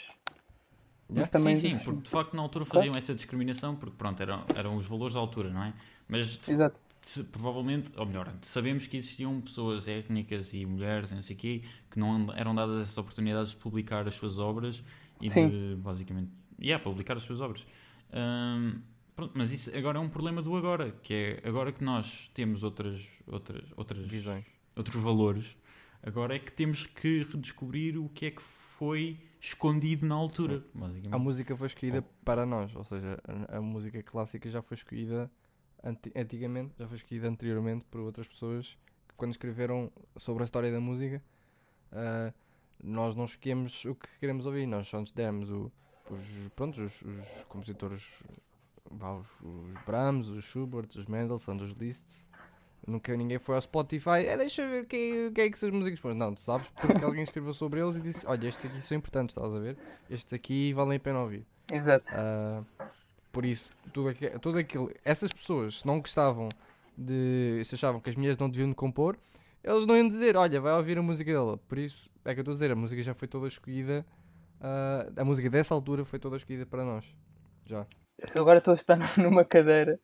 Yeah. também sim, sim, porque de facto na altura Claro. faziam essa discriminação, porque pronto, eram, eram os valores da altura, não é? Mas de- provavelmente, ou melhor, sabemos que existiam pessoas étnicas e mulheres, e não sei o quê, que não eram dadas essas oportunidades de publicar as suas obras e Sim. de basicamente, yeah, publicar as suas obras. Ahm, Pronto, mas isso agora é um problema do agora, que é agora que nós temos outras, outras, outras Visões. outros valores, agora é que temos que redescobrir o que é que foi escondido na altura. A Basicamente. música foi escolhida para nós, ou seja, a, a música clássica já foi escolhida anti- antigamente, já foi escolhida anteriormente por outras pessoas que quando escreveram sobre a história da música, ah, nós não escolhemos o que queremos ouvir, nós só nos demos o, os, pronto, os, os compositores, vá, os, os Brahms, os Schubert, os Mendelssohn, os Liszt. Nunca ninguém foi ao Spotify, é deixa eu ver quem, quem é que são as músicas. Mas não, tu sabes porque alguém escreveu sobre eles e disse: Olha, estes aqui são importantes, estás a ver? Estes aqui valem a pena ouvir. Exato. Ah, por isso, tudo, aqui, tudo aquilo, essas pessoas, se não gostavam de. se achavam que as mulheres não deviam de compor, eles não iam dizer: Olha, vai ouvir a música dela. Por isso, é que eu estou a dizer: a música já foi toda escolhida, ah, a música dessa altura foi toda escolhida para nós. Já. Agora estou a estar numa cadeira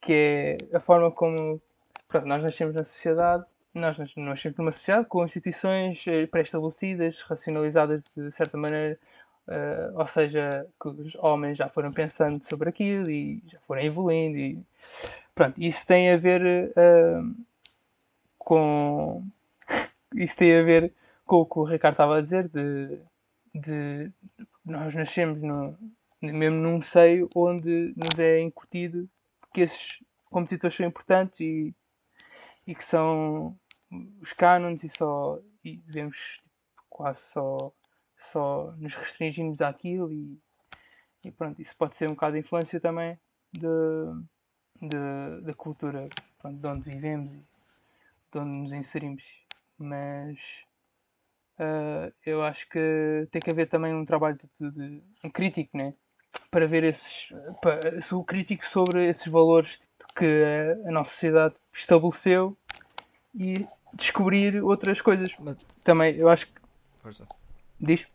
que é a forma como pronto, nós nascemos na sociedade, nós nas- nascemos numa sociedade com instituições eh, pré-estabelecidas, racionalizadas de certa maneira, eh, ou seja, que os homens já foram pensando sobre aquilo e já foram evoluindo e pronto, isso tem a ver eh, com isso tem a ver com o que o Ricardo estava a dizer de, de nós nascemos no, mesmo num seio onde nos é incutido que esses compositores são importantes e, e que são os cânones e só e devemos tipo, quase só, só nos restringirmos àquilo e, e pronto, isso pode ser um bocado de influência também de, de- da cultura pronto, de onde vivemos e de onde nos inserimos. Mas ah, eu acho que tem que haver também um trabalho de, de- um crítico, né? Para ver esses para, o crítico sobre esses valores tipo, que a, nossa sociedade estabeleceu e descobrir outras coisas. Mas, Também eu acho que força. diz.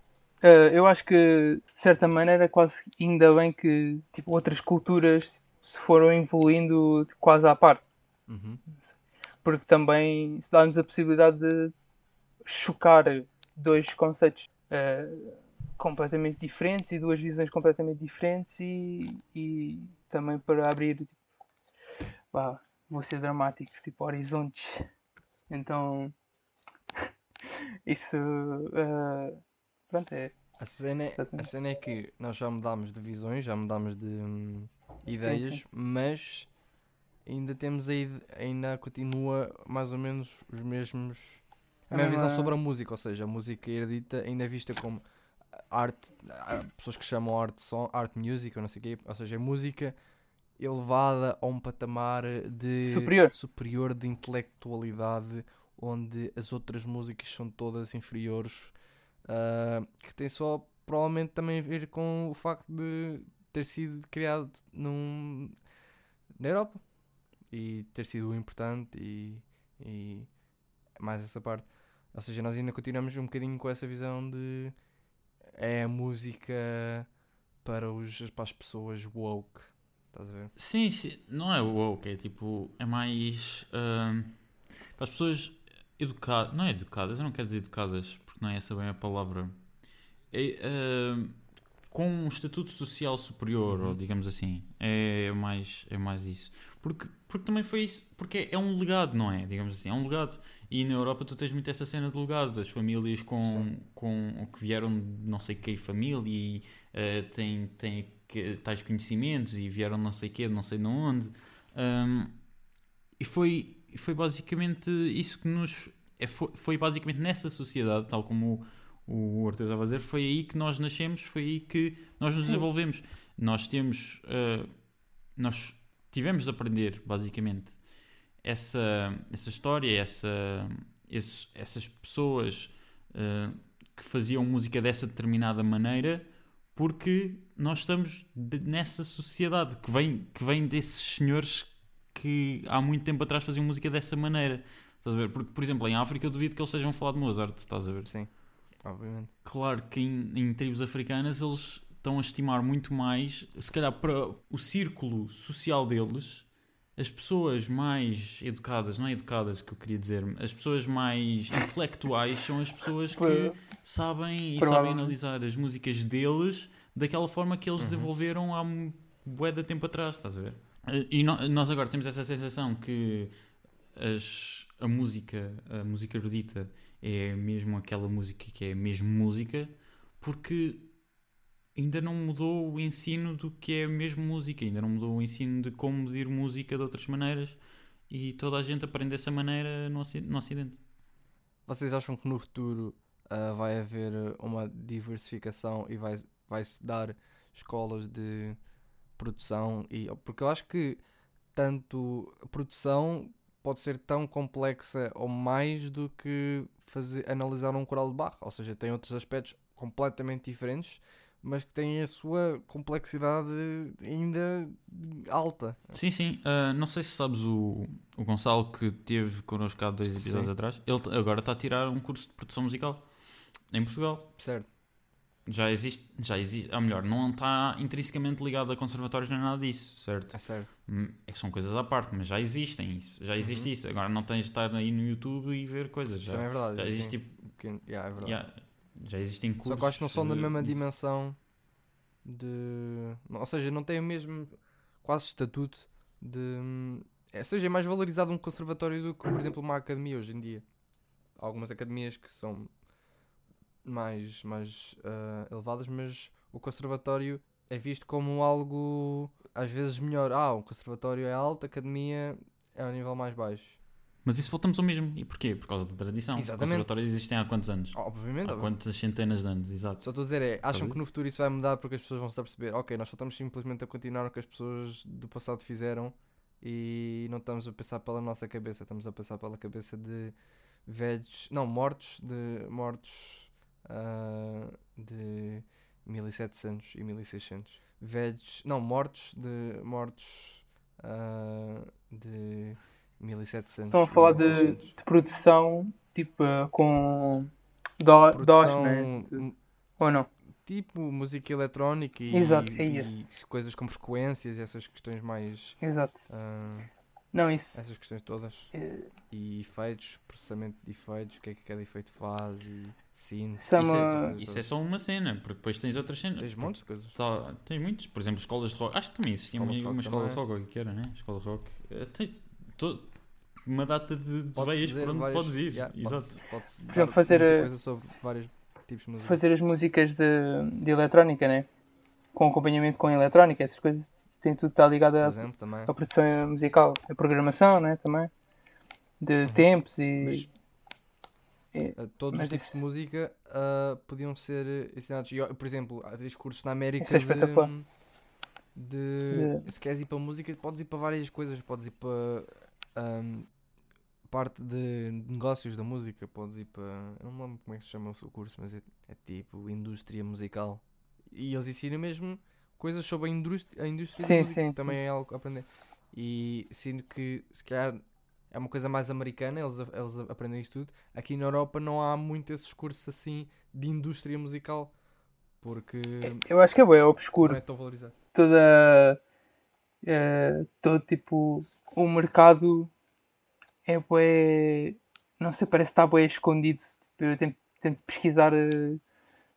Ah, eu acho que de certa maneira quase ainda bem que tipo, outras culturas tipo, se foram evoluindo quase à parte Uhum. porque também se dá-nos a possibilidade de chocar dois conceitos eh, completamente diferentes e duas visões completamente diferentes e, e também para abrir tipo, vá, vou ser dramático, tipo horizontes. Então isso eh, pronto é A cena, é, a cena é que nós já mudámos de visões, já mudámos de hum, ideias, sim. mas ainda temos a ide- ainda continua mais ou menos os mesmos a A mesma visão sobre a música, ou seja, a música erudita ainda é vista como arte, há pessoas que chamam art song, art music ou não sei o quê, ou seja, é música elevada a um patamar de Superior. superior de intelectualidade onde as outras músicas são todas inferiores ah, que tem só provavelmente também a ver com o facto de ter sido criado num, na Europa e ter sido importante e, e mais essa parte. Ou seja, nós ainda continuamos um bocadinho com essa visão de é a música para, os, para as pessoas woke. Estás a ver? Sim, sim, não é woke, é tipo, é mais ahm, para as pessoas educadas, não é educadas, eu não quero dizer educadas, porque não é essa bem a palavra, é, ahm, com um estatuto social superior, ou digamos assim, é mais, é mais isso. Porque, porque também foi isso, porque é um legado, não é? Digamos assim, é um legado. E na Europa tu tens muito essa cena do legado, das famílias com, com que vieram de não sei que família e eh, têm, têm que- tais conhecimentos e vieram não sei que, não sei de onde. Ahm, e foi, foi basicamente isso que nos. é, foi, foi basicamente nessa sociedade, tal como o, o Arthur estava a dizer, foi aí que nós nascemos, foi aí que nós nos desenvolvemos. Nós temos. ah, nós tivemos de aprender, basicamente, essa, essa história, essa, esses- essas pessoas ah, que faziam música dessa determinada maneira, porque nós estamos nessa sociedade que vem, que vem desses senhores que há muito tempo atrás faziam música dessa maneira. Estás a ver? Porque, por exemplo, em África eu duvido que eles estejam a falar de Mozart, estás a ver? Sim, obviamente. Claro que em, em tribos africanas eles estão a estimar muito mais, se calhar para o círculo social deles, as pessoas mais educadas, não é educadas que eu queria dizer, as pessoas mais intelectuais são as pessoas que sabem e sabem analisar as músicas deles daquela forma que eles desenvolveram há mu- bué de tempo atrás, estás a ver? E no- nós agora temos essa sensação que as- a música, a música erudita é mesmo aquela música que é mesmo música, porque ainda não mudou o ensino do que é mesmo música, ainda não mudou o ensino de como medir música de outras maneiras e toda a gente aprende dessa maneira no Oci- no Ocidente. Vocês acham que no futuro ah, vai haver uma diversificação e vai- vai-se dar escolas de produção? E, porque eu acho que tanto produção pode ser tão complexa ou mais do que fazer, analisar um coral de barra. Ou seja, tem outros aspectos completamente diferentes, mas que têm a sua complexidade ainda alta. Sim, sim. Ah, não sei se sabes o, o Gonçalo que teve connosco há dois episódios Sim. atrás. Ele agora está a tirar um curso de produção musical em Portugal. Certo. Já existe, já existe, ou melhor, não está intrinsecamente ligado a conservatórios nem nada disso, certo? É certo. Hum, É que são coisas à parte, mas já existem isso. Já existe Uhum. isso. Agora não tens de estar aí no YouTube e ver coisas. Isso Já, também é verdade. já existe tipo. yeah, é verdade. já, já existem cursos. Só que acho que não são da mesma disso. dimensão de. Ou seja, não têm o mesmo quase estatuto de. É, ou seja, é mais valorizado um conservatório do que, por exemplo, uma academia hoje em dia. Há algumas academias que são mais, mais ah, elevadas, mas o conservatório é visto como algo às vezes melhor. Ah, o conservatório é alto, a academia é ao nível mais baixo. Mas isso voltamos ao mesmo. E porquê? Por causa da tradição. Exatamente. Conservatórios existem há quantos anos? Obviamente, Há quantas centenas de anos, exato. Só estou a dizer é, acham que no futuro isso vai mudar porque as pessoas vão se aperceber, ok, nós só estamos simplesmente a continuar o que as pessoas do passado fizeram e não estamos a pensar pela nossa cabeça, estamos a pensar pela cabeça de velhos, não, mortos, de mortos ah, de 1700 e 1600. Velhos, não, mortos de mortos ah, de 1700. Estão a falar de, 1600. de produção, tipo, eh, com dós, Produção, né? Ou não? tipo música eletrónica e, Exato, é e isso. coisas com frequências e essas questões mais Exato. ah, Não, isso. essas questões todas eh, e efeitos, processamento de efeitos, o que é que cada efeito faz e sim, Isso é Isso, uma- é, isso é só uma cena, porque depois tens outras cenas. tens montes de coisas. Tá, tens muitos, por exemplo, escolas de rock. Acho que também existia uma, escola de rock, o que era, né? Escola de rock. Eh, Tem to- uma data de, de veias dizer por onde vários- podes ir. yeah, Exato. exemplo, dar fazer, eh, coisa sobre vários tipos de música. fazer as músicas de, de eletrónica, né? Com acompanhamento com eletrónica, essas coisas. Tem tudo está ligado à, exemplo, à produção musical. A programação, né? Também. De tempos e. Uhum. Mas- todos os tipos isso- de música uh, podiam ser ensinados. E, ó, por exemplo, há três cursos na América Isso é de, espetacular. de- De- Se queres ir para música, podes ir para várias coisas. Podes ir para um, parte de negócios da música. Podes ir para. Eu não me lembro como é que se chama o seu curso, mas é, é tipo indústria musical. E eles ensinam mesmo coisas sobre a indústria, a indústria Sim, da música, sim, que também é algo a aprender. E sinto que se calhar é uma coisa mais americana, eles, eles aprendem isto tudo. Aqui na Europa não há muito esses cursos assim de indústria musical, porque Eu acho que é bem não obscuro. é tão valorizado. Toda. eh, todo tipo. O mercado é bué. Não sei, parece que está bué escondido. Tipo, eu tento, tento pesquisar eh,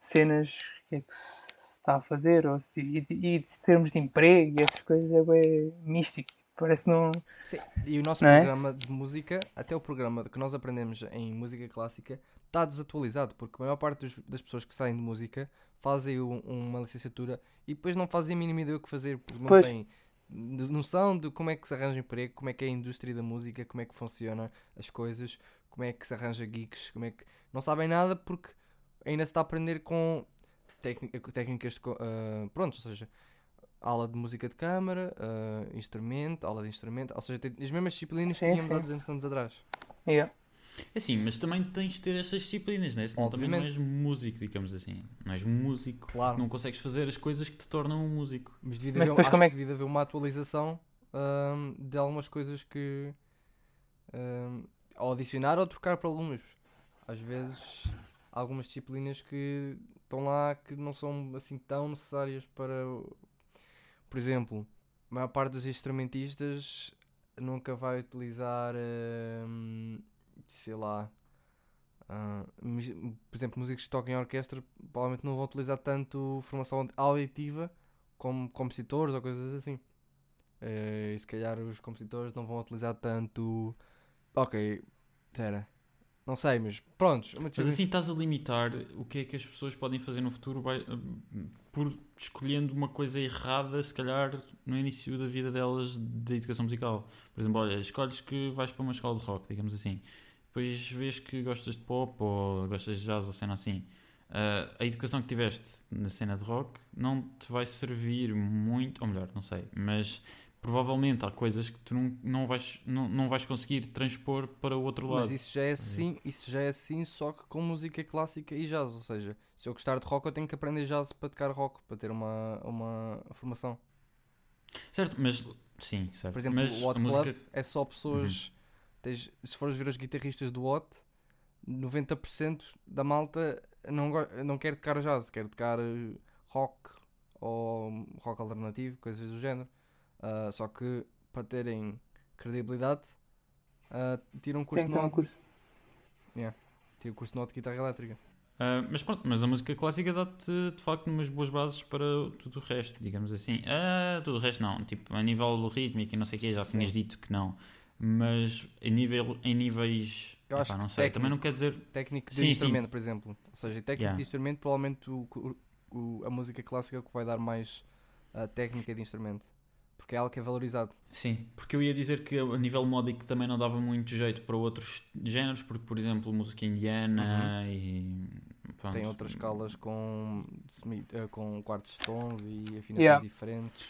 cenas, o que é que se está a fazer, ou se, e, e de termos de emprego e essas coisas é bué místico. Tipo, parece que não. Sim, e o nosso Não é? programa de música, até o programa que nós aprendemos em música clássica, está desatualizado, porque a maior parte dos- das pessoas que saem de música fazem um- uma licenciatura e depois não fazem a mínima ideia o que fazer, porque não Pois. têm n- noção de como é que se arranja emprego, como é que é a indústria da música, como é que funciona as coisas, como é que se arranja gigs, como é que. Não sabem nada porque ainda se está a aprender com técni- técnicas de. ah, pronto, ou seja, aula de música de câmara, ah, instrumento, aula de instrumento, ou seja, tem as mesmas disciplinas que Sim, tínhamos há sim. 200 anos atrás. Yeah. É assim, mas também tens de ter essas disciplinas, né? Senão também não és músico, digamos assim. Não és músico. Claro. Não consegues fazer as coisas que te tornam um músico. Mas devia Mas haver, depois como é que devia haver uma atualização ahm, de algumas coisas que ahm, ou adicionar ou trocar para alunos. Às vezes há algumas disciplinas que estão lá que não são assim tão necessárias para por exemplo, a maior parte dos instrumentistas nunca vai utilizar ahm, sei lá ah, mus- por exemplo, músicos que tocam em orquestra provavelmente não vão utilizar tanto formação auditiva como compositores ou coisas assim. Eh, e se calhar os compositores não vão utilizar tanto. Ok, espera. Não sei, mas prontos. Mas assim estás a limitar o que é que as pessoas podem fazer no futuro vai- por escolhendo uma coisa errada, se calhar, no início da vida delas de educação musical. Por exemplo, olha, escolhes que vais para uma escola de rock, digamos assim. Depois vês que gostas de pop ou gostas de jazz ou cena assim. Ah, a educação que tiveste na cena de rock não te vai servir muito, ou melhor, não sei, mas provavelmente há coisas que tu não, não, vais, não, não vais conseguir transpor para o outro lado. Mas isso já é assim, isso já é assim só que com música clássica e jazz, ou seja, se eu gostar de rock eu tenho que aprender jazz para tocar rock, para ter uma, uma formação. Certo, mas sim, certo. Por exemplo, mas o Hot a música... Club é só pessoas. Tens- se fores ver os guitarristas do Hot, 90% da malta não, não quer tocar jazz, quer tocar eh, rock ou rock alternativo, coisas do género. Ah, só que para terem credibilidade, ah, tiram um curso Tem de que ter um note. curso. Tiram um curso de note de guitarra elétrica. Ah, mas pronto, mas a música clássica dá-te de facto umas boas bases para tudo o resto, digamos assim. Ah, tudo o resto não, tipo a nível rítmico e não sei o que, já tinhas dito que não. Mas em, nível, em níveis. Eu acho epá, não que sei, técnico- também não quer dizer. Técnico de Sim, sim. instrumento, por exemplo. Ou seja, técnico Yeah. de instrumento, provavelmente o, o- a música clássica é o que vai dar mais a técnica de instrumento. Porque é algo que é valorizado. Sim, porque eu ia dizer que a nível módico também não dava muito jeito para outros géneros, porque por exemplo música indiana e. pronto. Tem outras escalas com, eh, com quartos de tons e afinações Yeah. diferentes.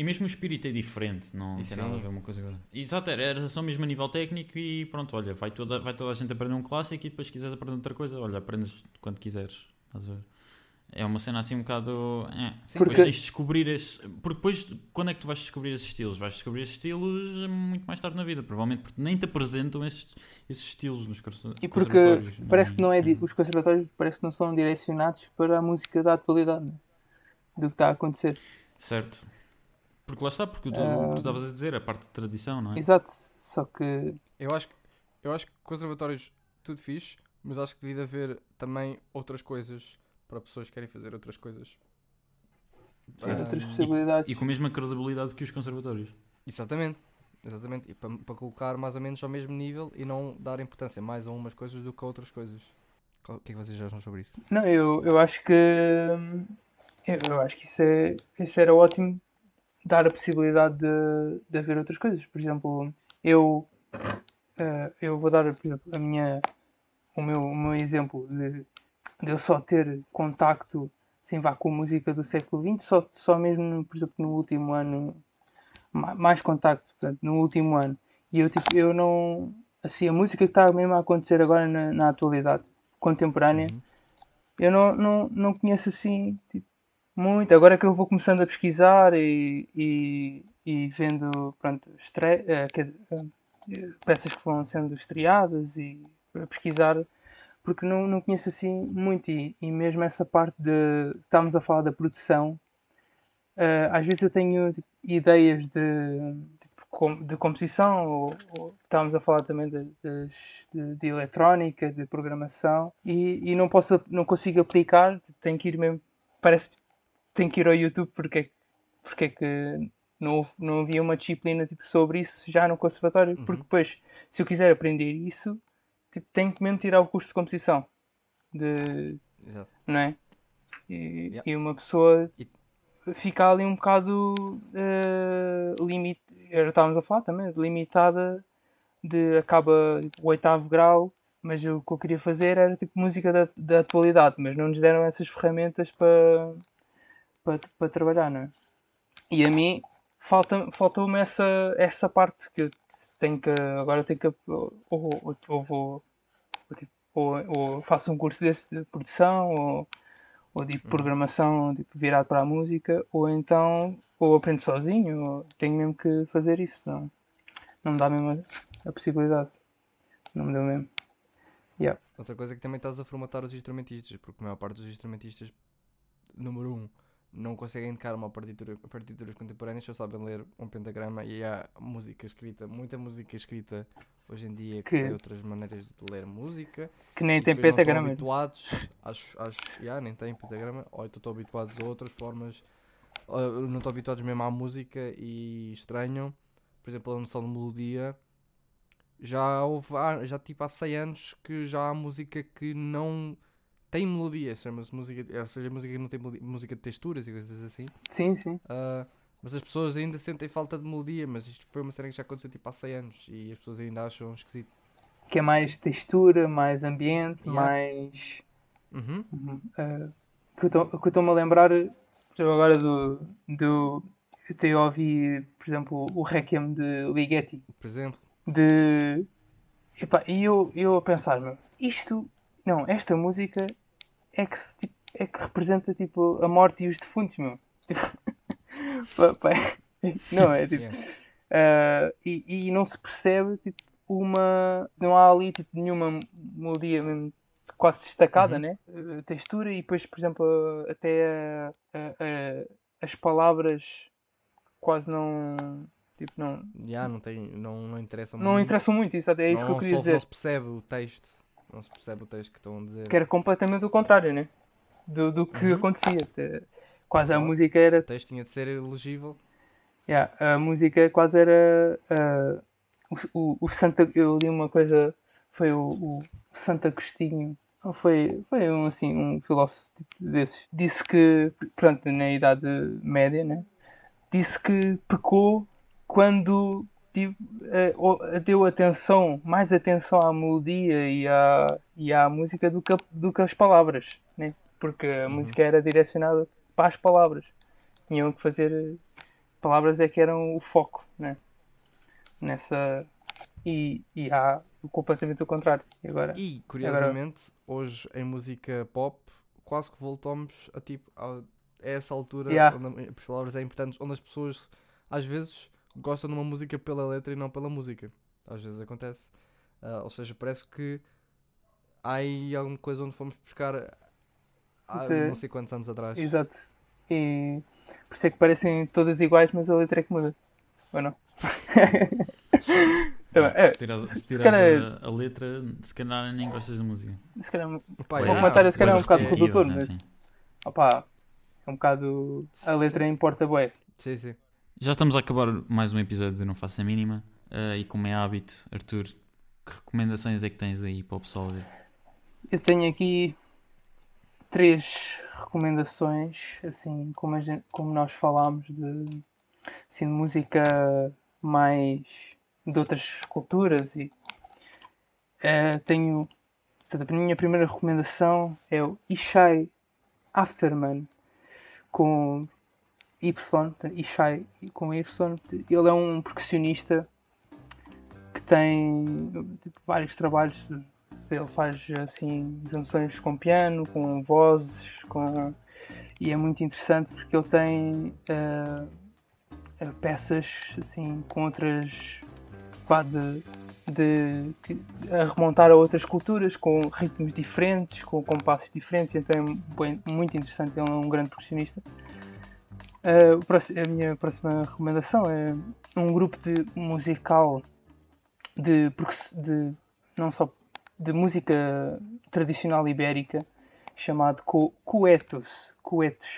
E mesmo o espírito é diferente, não E tem nada a ver uma coisa com a outra. Exato, era, era só mesmo a nível técnico e pronto, olha, vai toda, vai toda a gente aprender um clássico e depois se quiseres aprender outra coisa, olha, aprendes quando quiseres. Estás a ver? É uma cena assim um bocado. É. Sim, Depois Porque- tens de descobrir esse. Porque depois, quando é que tu vais descobrir esses estilos? Vais descobrir esses estilos muito mais tarde na vida, provavelmente porque nem te apresentam esses, esses estilos nos conser- E porque conservatórios. parece que não é. Uhum. Os conservatórios parece que não são direcionados para a música da atualidade né? do que está a acontecer. Certo. Porque lá está, porque tu tu estavas a dizer, a parte de tradição, não é? Exato. Só que Eu acho, que- eu acho que conservatórios, tudo fixe, mas acho que devia haver também outras coisas para pessoas que querem fazer outras coisas. sim, Ah, outras e- possibilidades. E com a mesma credibilidade que os conservatórios. Exatamente. Exatamente. E para, para colocar mais ou menos ao mesmo nível e não dar importância mais a umas coisas do que a outras coisas. O que é que vocês acham sobre isso? Não, eu, eu acho que hum, eu, eu acho que isso, é, isso era ótimo dar a possibilidade de, de haver outras coisas. Por exemplo, eu eh, eu vou dar por exemplo, a minha, o, meu, o meu exemplo de, de eu só ter contacto assim, vá, com música do século XX, só, só mesmo no- por exemplo, no último ano, ma- mais contacto, portanto, no último ano. E eu, tipo, eu não. Assim, a música que está mesmo a acontecer agora na, na atualidade contemporânea, Uhum. eu não, não, não conheço assim tipo, muito. Agora que eu vou começando a pesquisar e, e, e vendo pronto, estre... eh, eh, peças que vão sendo estreadas e pesquisar, porque não, não conheço assim muito. E, e mesmo essa parte de. Estávamos a falar da produção, eh, às vezes eu tenho tipo, ideias de, tipo, de composição, ou, ou estávamos a falar também de, das- de, de eletrónica, de programação, e, e não, posso, não consigo aplicar, tipo, tenho que ir mesmo, parece tenho que ir ao YouTube porque, é que- porque é que não, não havia uma disciplina tipo, sobre isso já no conservatório, Uhum. porque depois, se eu quiser aprender isso, tipo, tenho que mesmo tirar o curso de composição. De, Exato. não é? E, Yeah. e uma pessoa E- fica ali um bocado eh, limit... era, estávamos a falar também, limitada de acaba o oitavo grau, mas o que eu queria fazer era tipo música da, da atualidade, mas não nos deram essas ferramentas para para, para trabalhar, não é? E a mim falta, faltou-me essa, essa parte que eu tenho que agora tenho que ou, ou, ou vou ou, tipo, ou, ou faço um curso desse de produção ou, ou de programação tipo, virado para a música ou então ou aprendo sozinho ou tenho mesmo que fazer isso não, não me dá mesmo a, a possibilidade. Não me deu mesmo. Outra coisa é que também estás a formatar os instrumentistas, porque a maior parte dos instrumentistas, número um, não conseguem tocar uma partitura, partituras contemporâneas, só sabem ler um pentagrama e há música escrita, muita música escrita hoje em dia que, Que- tem outras maneiras de ler música. que nem tem depois não estão pentagrama habituados, acho, acho, yeah, nem tem pentagrama, ou estão habituados a outras formas, uh, não estão habituados mesmo à música e estranham, por exemplo, a noção de melodia. Já houve, há- já tipo há 100 anos que já há música que não tem melodia, chama-se música, ou seja, música que não tem melodia, música de texturas e coisas assim. Sim, sim. Uh, mas as pessoas ainda sentem falta de melodia, mas isto foi uma cena que já aconteceu tipo há 100 anos e as pessoas ainda acham esquisito. Que é mais textura, mais ambiente, Yeah. mais. Uhum. Uhum. Eh, que eu estou-me a lembrar por exemplo, agora do. do eu até ouvi, por exemplo, o Requiem de Ligeti. Por exemplo, De. E eu, eu a pensar, meu, isto. Não, esta música é que, tipo, é que representa tipo, a morte e os defuntos, meu. Tipo, não, é tipo. Uh, e, e não se percebe tipo, uma. Não há ali tipo, nenhuma melodia quase destacada, Uhum. né? Uh, textura e depois, por exemplo, até uh, uh, uh, as palavras quase não. Tipo, não, Yeah, não, tem, não, não interessa não muito. interessam muito, isso, é isso não, que eu queria só- dizer. não se percebe o texto. Não se percebe o texto que estão a dizer. Que era completamente o contrário, né? Do, do que Uhum. acontecia. Quase a Claro. música era O texto tinha de ser legível. Yeah, a música quase era ah, o, o, o Santa. Eu li uma coisa, foi o, o Santo Agostinho, foi, foi um, assim, um filósofo tipo desses. Disse que, pronto, na Idade Média, né? Disse que pecou quando tive, o- deu atenção, mais atenção à melodia e à, e à música do que, do que as palavras, né? Porque a Uhum. música era direcionada para as palavras. Tinham que fazer palavras é que eram o foco, né? Nessa. E, e há completamente o contrário. E agora. E, curiosamente, hoje em música pop, quase que voltamos a tipo a, a essa altura Yeah. onde as palavras é importante, onde as pessoas às vezes gostam de uma música pela letra e não pela música. Às vezes acontece. Ah, ou seja, parece que há aí alguma coisa onde fomos buscar há Sim. não sei quantos anos atrás. Exato. E por isso é que parecem todas iguais, mas a letra é que muda. Ou não? É, se tiras, se se tiras calhar- a, a letra, se calhar nem gostas da música. se calhar, Pá, O comentário se calhar é um pois bocado é. redutor, repetitivas, mas- né, assim. opá, é um bocado. A letra importa bué. Sim, sim. Já estamos a acabar mais um episódio de Não Faço a Mínima. eh, e como é hábito, Arthur, que recomendações é que tens aí para o pessoal ver? Eu tenho aqui três recomendações, assim como, gente- como nós falámos de, assim, de música mais de outras culturas e eh, tenho portanto, a minha primeira recomendação é o Ishai Afterman com Y, Ishai com Y. Ele é um percussionista que tem tipo, vários trabalhos ele faz assim junções com piano, com vozes, com e é muito interessante porque ele tem eh, peças assim com outras pá, de, de, a remontar a outras culturas com ritmos diferentes, com compassos diferentes, então é bem- muito interessante, ele é um grande percussionista. Próximo- a minha próxima recomendação é um grupo de musical de, de não só de música tradicional ibérica chamado Co- Coetos. Coetos.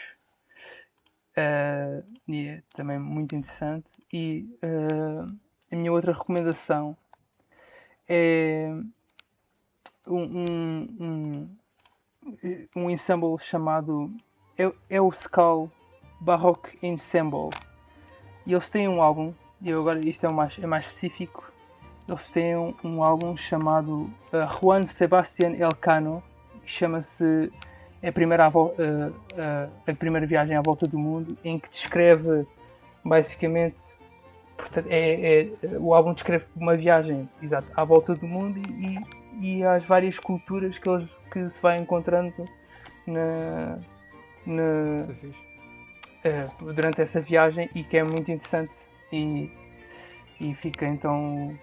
Eh, e é também muito interessante. E eh, a minha outra recomendação é um, um, um, um ensemble chamado é o Skull Baroque Ensemble. E eles têm um álbum, e agora isto é, mais, é mais específico, eles têm um, um álbum chamado uh, Juan Sebastián Elcano, que chama-se é a primeira, uh, uh, a primeira viagem à volta do mundo, em que descreve basicamente portanto, é, é- o álbum descreve uma viagem exato, à volta do mundo e, e às várias culturas que, eles, que se vai encontrando na, na, Eh, durante essa viagem e que é muito interessante e, e fica então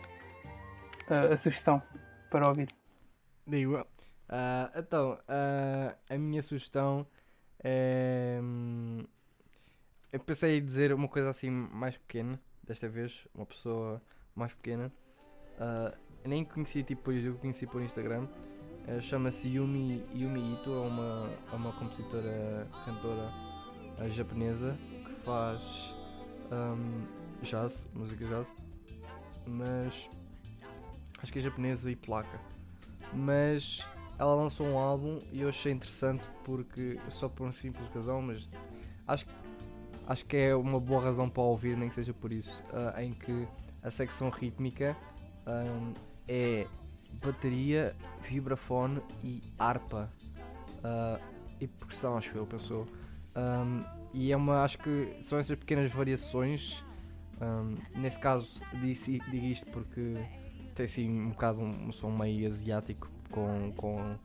a, a sugestão para ouvir. Digo. Ah, então, ah, a minha sugestão é. hum, Eu pensei em dizer uma coisa assim mais pequena, desta vez, uma pessoa mais pequena. Ah, nem conheci tipo por YouTube, conheci por Instagram. Chama-se Yumi, Yumi Ito, é uma, é uma compositora, cantora ah, japonesa que faz um, jazz, música jazz, mas acho que é japonesa e placa. Mas ela lançou um álbum e eu achei interessante porque só por uma simples razão, mas acho, acho que é uma boa razão para ouvir, nem que seja por isso, uh, em que a secção rítmica um, é bateria, vibrafone e harpa. Uh, e percussão, acho eu, pensou. Um, e é uma, acho que são essas pequenas variações. Um, nesse caso, disse, digo isto porque tem assim um bocado um, um som meio asiático com, com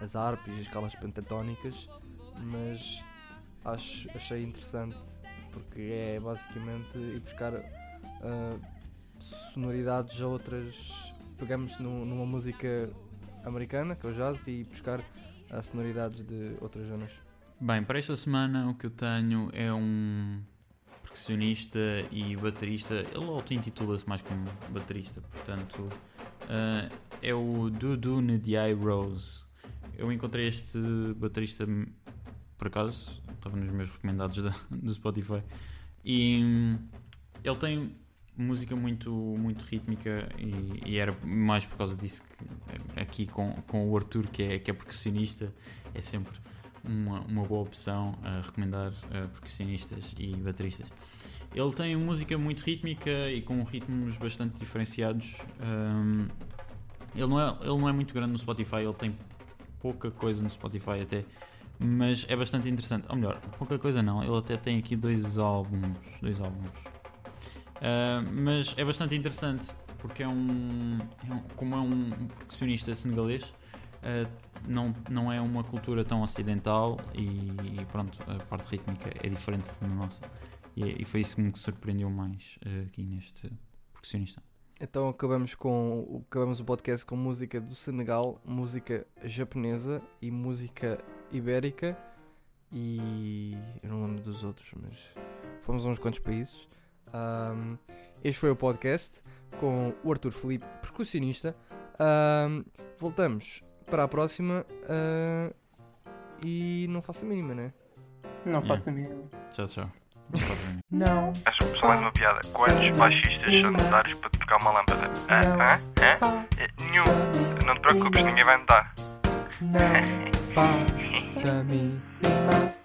as harpas e as escalas pentatónicas, mas acho, achei interessante porque é basicamente ir buscar uh, sonoridades a outras. Pegamos no, numa música americana, que é o jazz, e buscar uh, sonoridades de outras zonas. Bem, para esta semana o que eu tenho é um percussionista e baterista. Ele auto-intitula-se mais como baterista, portanto, uh, é o Dudu Ndiaye Rose. Eu encontrei este baterista por acaso, estava nos meus recomendados da, do Spotify, e hum, ele tem música muito, muito rítmica e, e, era mais por causa disso que aqui com, com o Arthur, que é, que é percussionista, é sempre uma, uma boa opção a recomendar a percussionistas e bateristas. Ele tem música muito rítmica e com ritmos bastante diferenciados. Um, ele, não é, ele não é muito grande no Spotify, ele tem pouca coisa no Spotify até, mas é bastante interessante. Ou melhor, pouca coisa não, ele até tem aqui dois álbuns. Dois álbuns. Uh, mas é bastante interessante porque é um, é um como é um, um percussionista senegalês, uh, não, não é uma cultura tão ocidental e, e, pronto, a parte rítmica é diferente da nossa. E, e foi isso que me surpreendeu mais uh, aqui neste percussionista. Então acabamos com acabamos o podcast com música do Senegal, música japonesa e música ibérica e eu não lembro dos outros, mas fomos a uns quantos países. Um, este foi o podcast com o Arthur Felipe, percussionista. Um, voltamos para a próxima uh, e não faço a mínima, né? Não faço a mínima. Tchau, tchau. Não. Só mais uma piada. Quantos baixistas são necessários para trocar uma lâmpada? Hã? Hã? Hã? Nenhum. Não te preocupes, ninguém vai me dar. Não mínima.